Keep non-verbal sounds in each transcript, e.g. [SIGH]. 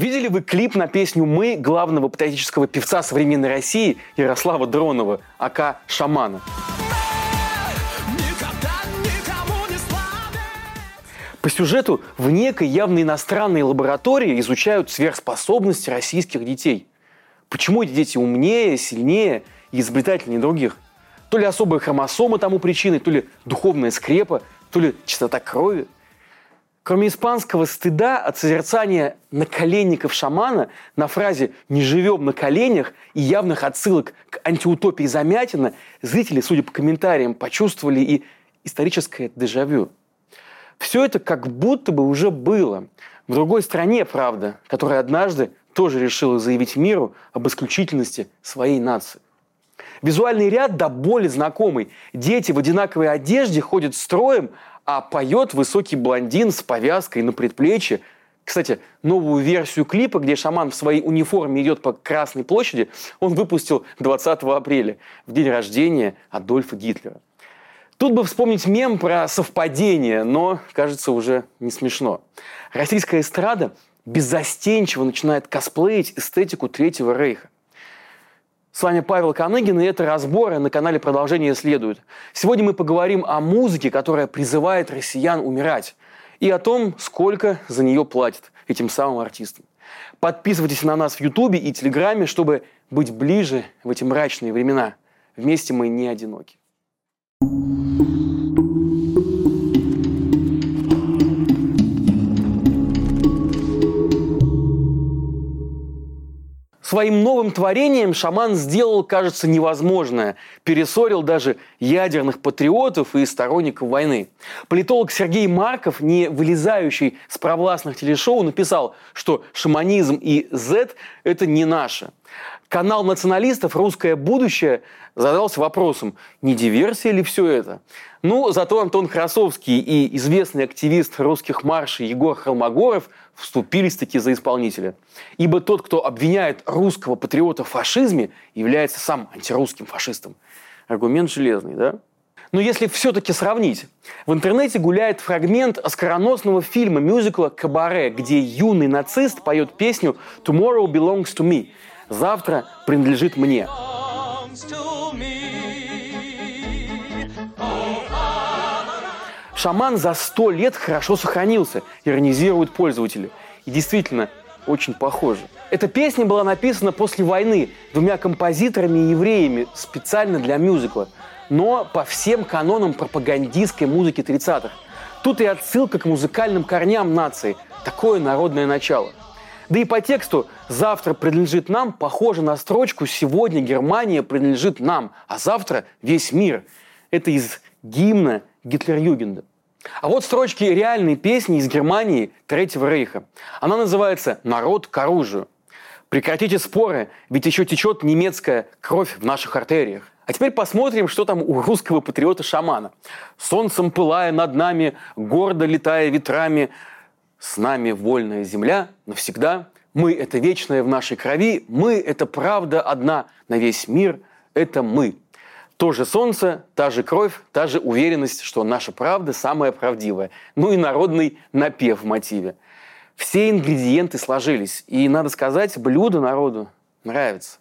Видели вы клип на песню «Мы» главного патриотического певца современной России Ярослава Дронова, АК «Шамана»? По сюжету в некой явно иностранной лаборатории изучают сверхспособности российских детей. Почему эти дети умнее, сильнее и изобретательнее других? То ли особые хромосомы тому причиной, то ли духовная скрепа, то ли чистота крови. Кроме испанского стыда от созерцания наколенников шамана на фразе «не живем на коленях» и явных отсылок к антиутопии Замятина, зрители, судя по комментариям, почувствовали и историческое дежавю – все это как будто бы уже было. В другой стране, правда, которая однажды тоже решила заявить миру об исключительности своей нации. Визуальный ряд до боли знакомый. Дети в одинаковой одежде ходят строем, а поет высокий блондин с повязкой на предплечье. Кстати, новую версию клипа, где шаман в своей униформе идет по Красной площади, он выпустил 20 апреля, в день рождения Адольфа Гитлера. Тут бы вспомнить мем про совпадение, но, кажется, уже не смешно. Российская эстрада беззастенчиво начинает косплеить эстетику Третьего Рейха. С вами Павел Коныгин, и это разборы на канале «Продолжение следует». Сегодня мы поговорим о музыке, которая призывает россиян умирать, и о том, сколько за нее платят этим самым артистам. Подписывайтесь на нас в Ютубе и Телеграме, чтобы быть ближе в эти мрачные времена. Вместе мы не одиноки. Своим новым творением шаман сделал, кажется, невозможное. Пересорил даже ядерных патриотов и сторонников войны. Политолог Сергей Марков, не вылезающий с провластных телешоу, написал, что шаманизм и Z – это не наше. Канал националистов «Русское будущее» задался вопросом, не диверсия ли все это? Ну, зато Антон Красовский и известный активист русских маршей Егор Холмогоров вступились-таки за исполнителя. Ибо тот, кто обвиняет русского патриота в фашизме, является сам антирусским фашистом. Аргумент железный, да? Но если все-таки сравнить, в интернете гуляет фрагмент оскароносного фильма мюзикла «Кабаре», где юный нацист поет песню «Tomorrow belongs to me» – «Завтра принадлежит мне». Шаман за сто лет хорошо сохранился, иронизируют пользователи. И действительно, очень похоже. Эта песня была написана после войны двумя композиторами-евреями специально для мюзикла, но по всем канонам пропагандистской музыки 30-х. Тут и отсылка к музыкальным корням нации, такое народное начало. Да и по тексту «завтра принадлежит нам» похоже на строчку «сегодня Германия принадлежит нам, а завтра весь мир». Это из гимна Гитлер-Югенда. А вот строчки реальной песни из Германии Третьего Рейха. Она называется «Народ к оружию». Прекратите споры, ведь еще течет немецкая кровь в наших артериях. А теперь посмотрим, что там у русского патриота-шамана. «Солнцем пылая над нами, гордо летая ветрами, с нами вольная земля навсегда. Мы – это вечное в нашей крови, мы – это правда одна на весь мир, это мы». То же солнце, та же кровь, та же уверенность, что наша правда самая правдивая. Ну и народный напев в мотиве. Все ингредиенты сложились. И, надо сказать, блюдо народу нравится.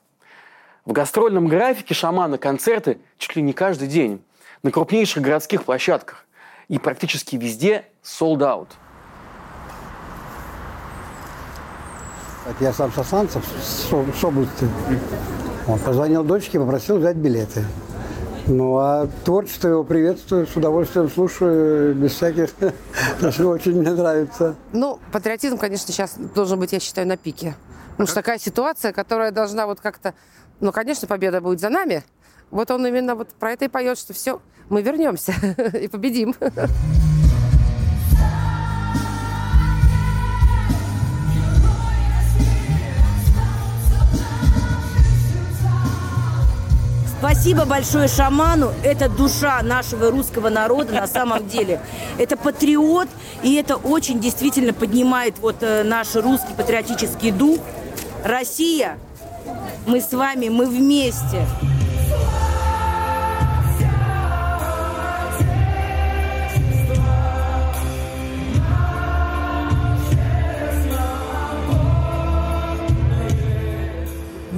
В гастрольном графике шамана концерты чуть ли не каждый день. На крупнейших городских площадках. И практически везде sold out. Я сам Сосанцев с области. Он позвонил дочке, попросил взять билеты. Ну, а творчество его приветствую, с удовольствием слушаю, без всяких... [LAUGHS] Даже очень мне нравится. Ну, патриотизм, конечно, сейчас должен быть, я считаю, на пике. Потому что такая ситуация, которая должна вот как-то... Ну, конечно, победа будет за нами. Вот он именно вот про это и поет, что все, мы вернемся [LAUGHS] и победим. Спасибо большое шаману. Это душа нашего русского народа на самом деле. Это патриот, и это очень действительно поднимает вот э, наш русский патриотический дух. Россия, мы с вами, мы вместе.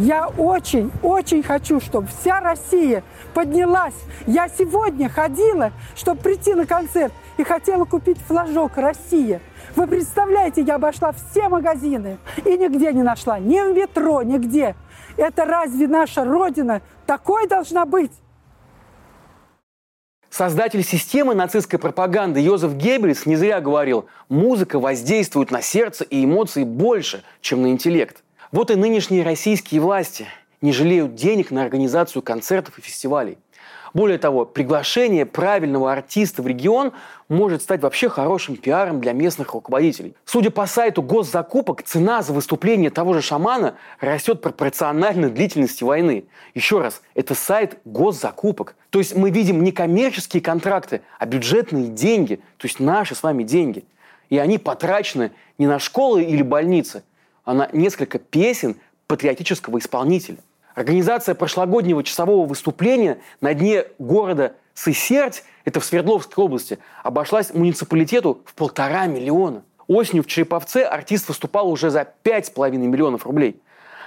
Я очень, очень хочу, чтобы вся Россия поднялась. Я сегодня ходила, чтобы прийти на концерт, и хотела купить флажок «Россия». Вы представляете, я обошла все магазины и нигде не нашла, ни в метро, нигде. Это разве наша Родина такой должна быть? Создатель системы нацистской пропаганды Йозеф Геббельс не зря говорил, музыка воздействует на сердце и эмоции больше, чем на интеллект. Вот и нынешние российские власти не жалеют денег на организацию концертов и фестивалей – более того, приглашение правильного артиста в регион может стать вообще хорошим пиаром для местных руководителей. Судя по сайту госзакупок, цена за выступление того же шамана растет пропорционально длительности войны. Еще раз, это сайт госзакупок. То есть мы видим не коммерческие контракты, а бюджетные деньги, то есть наши с вами деньги. И они потрачены не на школы или больницы, а на несколько песен патриотического исполнителя. Организация прошлогоднего часового выступления на дне города Сысерть, это в Свердловской области, обошлась муниципалитету в полтора миллиона. Осенью в Череповце артист выступал уже за пять с половиной миллионов рублей.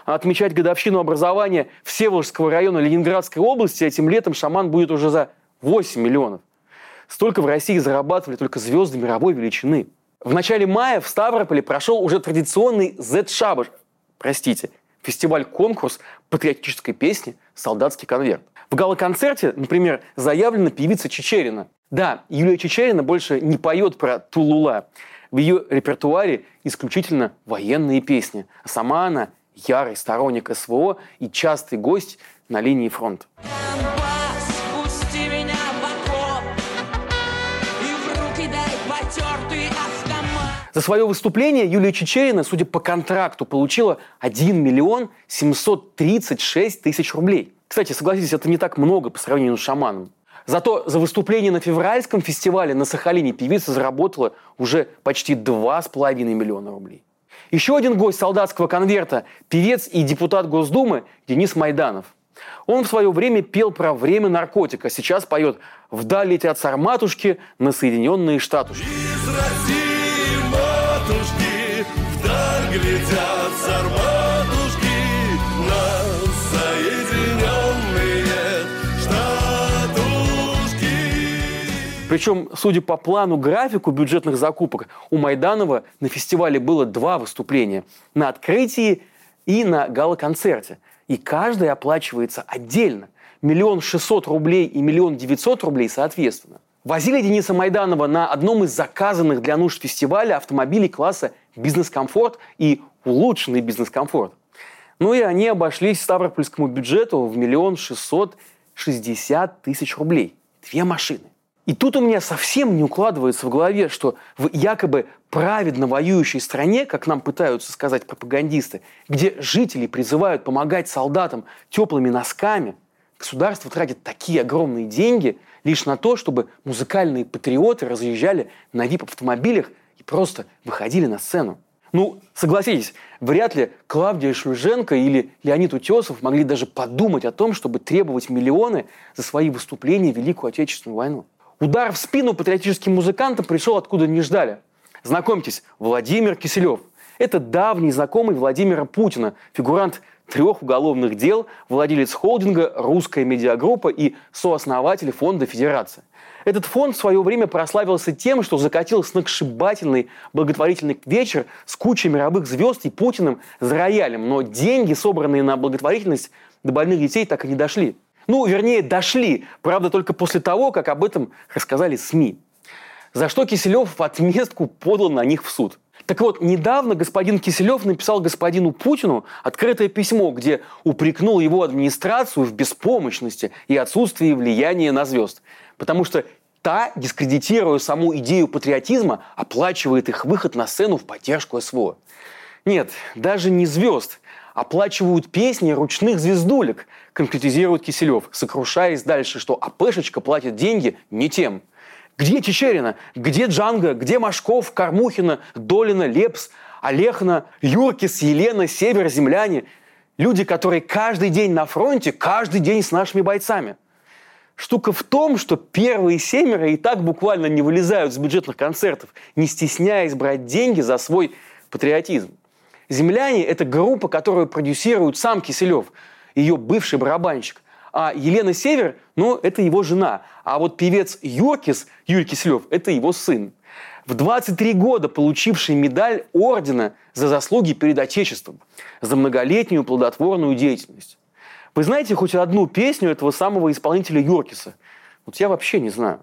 А отмечать годовщину образования Всеволожского района Ленинградской области этим летом шаман будет уже за 8 миллионов. Столько в России зарабатывали только звезды мировой величины. В начале мая в Ставрополе прошел уже традиционный Z-шабаш, простите, фестиваль-конкурс патриотической песни «Солдатский конверт». В гала-концерте, например, заявлена певица Чечерина. Да, Юлия Чечерина больше не поет про Тулула. В ее репертуаре исключительно военные песни. А сама она ярый сторонник СВО и частый гость на линии фронта. За свое выступление Юлия Чечерина, судя по контракту, получила 1 миллион 736 тысяч рублей. Кстати, согласитесь, это не так много по сравнению с шаманом. Зато за выступление на февральском фестивале на Сахалине певица заработала уже почти 2,5 миллиона рублей. Еще один гость солдатского конверта – певец и депутат Госдумы Денис Майданов. Он в свое время пел про время наркотика, сейчас поет «Вдаль летят сарматушки на Соединенные Штатушки». Из России глядят сарматушки на соединенные штатушки. Причем, судя по плану графику бюджетных закупок, у Майданова на фестивале было два выступления. На открытии и на гала-концерте. И каждый оплачивается отдельно. Миллион шестьсот рублей и миллион девятьсот рублей соответственно. Возили Дениса Майданова на одном из заказанных для нужд фестиваля автомобилей класса бизнес-комфорт и улучшенный бизнес-комфорт. Ну и они обошлись Ставропольскому бюджету в миллион шестьсот шестьдесят тысяч рублей. Две машины. И тут у меня совсем не укладывается в голове, что в якобы праведно воюющей стране, как нам пытаются сказать пропагандисты, где жители призывают помогать солдатам теплыми носками, государство тратит такие огромные деньги – лишь на то, чтобы музыкальные патриоты разъезжали на вип-автомобилях и просто выходили на сцену. Ну, согласитесь, вряд ли Клавдия Шлюженко или Леонид Утесов могли даже подумать о том, чтобы требовать миллионы за свои выступления в Великую Отечественную войну. Удар в спину патриотическим музыкантам пришел откуда не ждали. Знакомьтесь, Владимир Киселев. Это давний знакомый Владимира Путина, фигурант трех уголовных дел, владелец холдинга «Русская медиагруппа» и сооснователь фонда «Федерация». Этот фонд в свое время прославился тем, что закатил сногсшибательный благотворительный вечер с кучей мировых звезд и Путиным за роялем. Но деньги, собранные на благотворительность, до больных детей так и не дошли. Ну, вернее, дошли. Правда, только после того, как об этом рассказали СМИ. За что Киселев в отместку подал на них в суд. Так вот, недавно господин Киселев написал господину Путину открытое письмо, где упрекнул его администрацию в беспомощности и отсутствии влияния на звезд. Потому что та, дискредитируя саму идею патриотизма, оплачивает их выход на сцену в поддержку СВО. Нет, даже не звезд. Оплачивают песни ручных звездулек, конкретизирует Киселев, сокрушаясь дальше, что АПшечка платит деньги не тем – где Чечерина? Где Джанга? Где Машков, Кормухина, Долина, Лепс, Олехна, Юркис, Елена, Север, земляне? Люди, которые каждый день на фронте, каждый день с нашими бойцами. Штука в том, что первые семеро и так буквально не вылезают с бюджетных концертов, не стесняясь брать деньги за свой патриотизм. «Земляне» — это группа, которую продюсирует сам Киселев, ее бывший барабанщик. А Елена Север, ну, это его жена. А вот певец Юркис, Юрий Киселев, это его сын. В 23 года получивший медаль ордена за заслуги перед Отечеством, за многолетнюю плодотворную деятельность. Вы знаете хоть одну песню этого самого исполнителя Юркиса? Вот я вообще не знаю.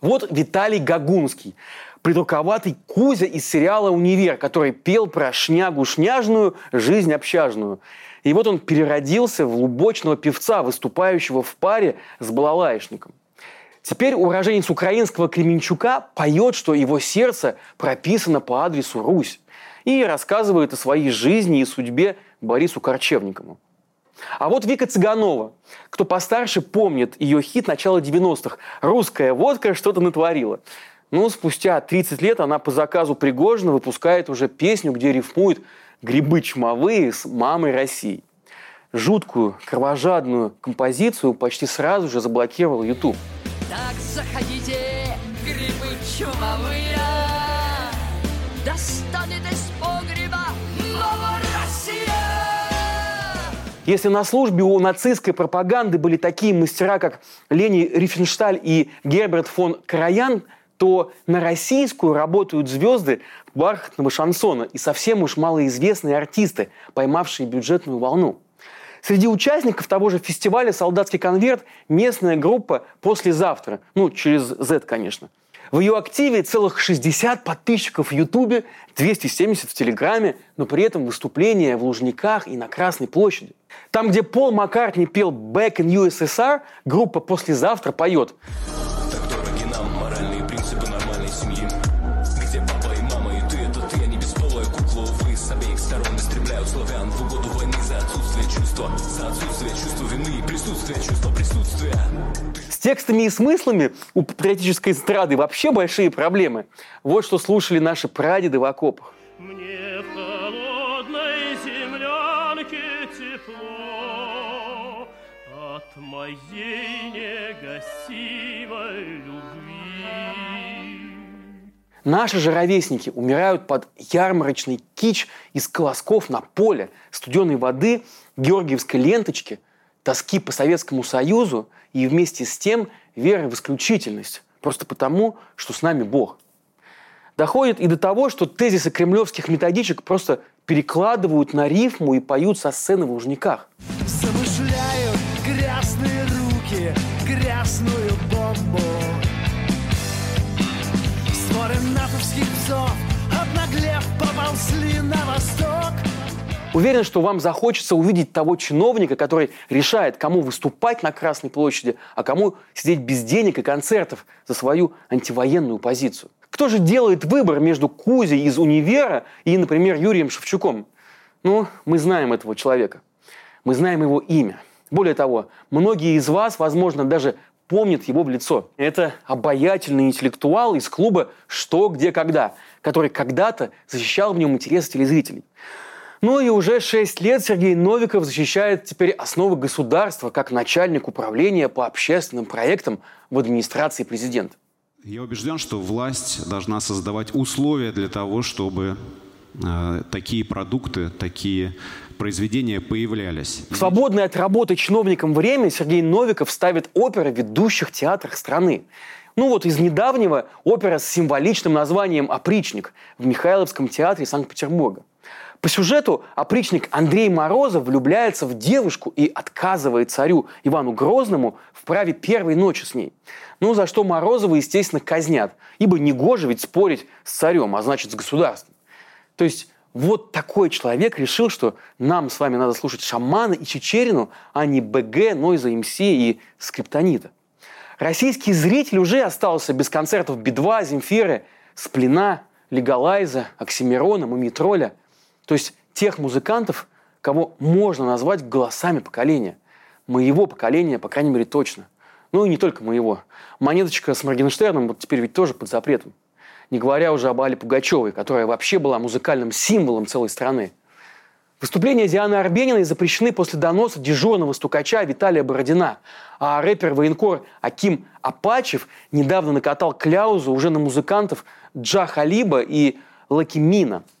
Вот Виталий Гагунский, придурковатый Кузя из сериала «Универ», который пел про шнягу-шняжную, жизнь общажную. И вот он переродился в лубочного певца, выступающего в паре с балалаишником. Теперь уроженец украинского Кременчука поет, что его сердце прописано по адресу Русь и рассказывает о своей жизни и судьбе Борису Корчевникову. А вот Вика Цыганова. Кто постарше помнит ее хит начала 90-х «Русская водка что-то натворила». Ну, спустя 30 лет она по заказу Пригожина выпускает уже песню, где рифмует грибы чумовые с мамой России. Жуткую, кровожадную композицию почти сразу же заблокировал YouTube. Так заходите, грибы чумовые, достанет из погреба мама Россия! Если на службе у нацистской пропаганды были такие мастера, как Лени Рифеншталь и Герберт фон Караян – то на российскую работают звезды бархатного шансона и совсем уж малоизвестные артисты, поймавшие бюджетную волну. Среди участников того же фестиваля «Солдатский конверт» местная группа «Послезавтра». Ну, через Z, конечно. В ее активе целых 60 подписчиков в Ютубе, 270 в Телеграме, но при этом выступления в Лужниках и на Красной площади. Там, где Пол Маккартни пел «Back in USSR», группа «Послезавтра» поет текстами и смыслами у патриотической эстрады вообще большие проблемы. Вот что слушали наши прадеды в окопах. Мне в холодной землянке тепло от моей негасимой любви. Наши же ровесники умирают под ярмарочный кич из колосков на поле, студеной воды, георгиевской ленточки, тоски по Советскому Союзу – и вместе с тем веры в исключительность, просто потому, что с нами Бог. Доходит и до того, что тезисы кремлевских методичек просто перекладывают на рифму и поют со сцены в Лужниках. Замышляют грязные руки, грязную Натовских псов, обнаглев, поползли на восток. Уверен, что вам захочется увидеть того чиновника, который решает, кому выступать на Красной площади, а кому сидеть без денег и концертов за свою антивоенную позицию. Кто же делает выбор между Кузей из универа и, например, Юрием Шевчуком? Ну, мы знаем этого человека. Мы знаем его имя. Более того, многие из вас, возможно, даже помнят его в лицо. Это обаятельный интеллектуал из клуба «Что, где, когда», который когда-то защищал в нем интересы телезрителей. Ну и уже шесть лет Сергей Новиков защищает теперь основы государства как начальник управления по общественным проектам в администрации президента. Я убежден, что власть должна создавать условия для того, чтобы э, такие продукты, такие произведения появлялись. В свободное от работы чиновником время Сергей Новиков ставит оперы в ведущих театрах страны. Ну вот из недавнего опера с символичным названием «Опричник» в Михайловском театре Санкт-Петербурга. По сюжету опричник Андрей Морозов влюбляется в девушку и отказывает царю Ивану Грозному в праве первой ночи с ней. Ну, за что Морозова, естественно, казнят, ибо негоже ведь спорить с царем, а значит, с государством. То есть вот такой человек решил, что нам с вами надо слушать шамана и Чечерину, а не БГ, Нойза, МС и Скриптонита. Российский зритель уже остался без концертов Би-2, Земфиры, Сплина, Легалайза, Оксимирона, Мумитроля – то есть тех музыкантов, кого можно назвать голосами поколения. Моего поколения, по крайней мере, точно. Ну и не только моего. Монеточка с Моргенштерном вот теперь ведь тоже под запретом. Не говоря уже об Але Пугачевой, которая вообще была музыкальным символом целой страны. Выступления Дианы Арбениной запрещены после доноса дежурного стукача Виталия Бородина. А рэпер-военкор Аким Апачев недавно накатал кляузу уже на музыкантов Джа Халиба и Лакимина –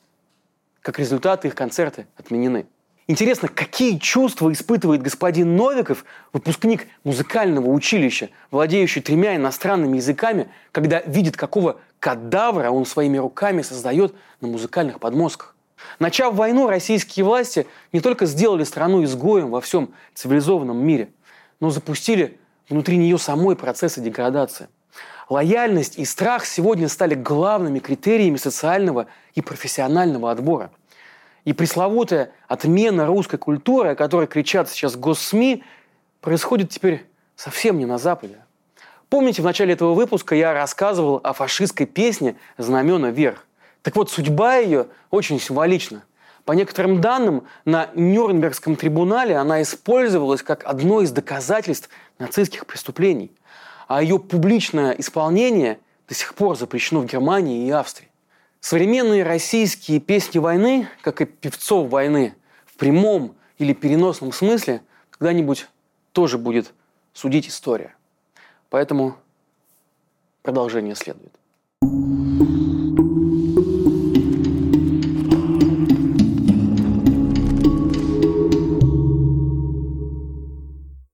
Как результат, их концерты отменены. Интересно, какие чувства испытывает господин Новиков, выпускник музыкального училища, владеющий тремя иностранными языками, когда видит, какого кадавра он своими руками создает на музыкальных подмостках. Начав войну, российские власти не только сделали страну изгоем во всем цивилизованном мире, но запустили внутри нее самой процессы деградации. Лояльность и страх сегодня стали главными критериями социального и профессионального отбора – и пресловутая отмена русской культуры, о которой кричат сейчас госсми, происходит теперь совсем не на Западе. Помните, в начале этого выпуска я рассказывал о фашистской песне «Знамена вверх». Так вот, судьба ее очень символична. По некоторым данным, на Нюрнбергском трибунале она использовалась как одно из доказательств нацистских преступлений. А ее публичное исполнение до сих пор запрещено в Германии и Австрии. Современные российские песни войны, как и певцов войны, в прямом или переносном смысле, когда-нибудь тоже будет судить история. Поэтому продолжение следует.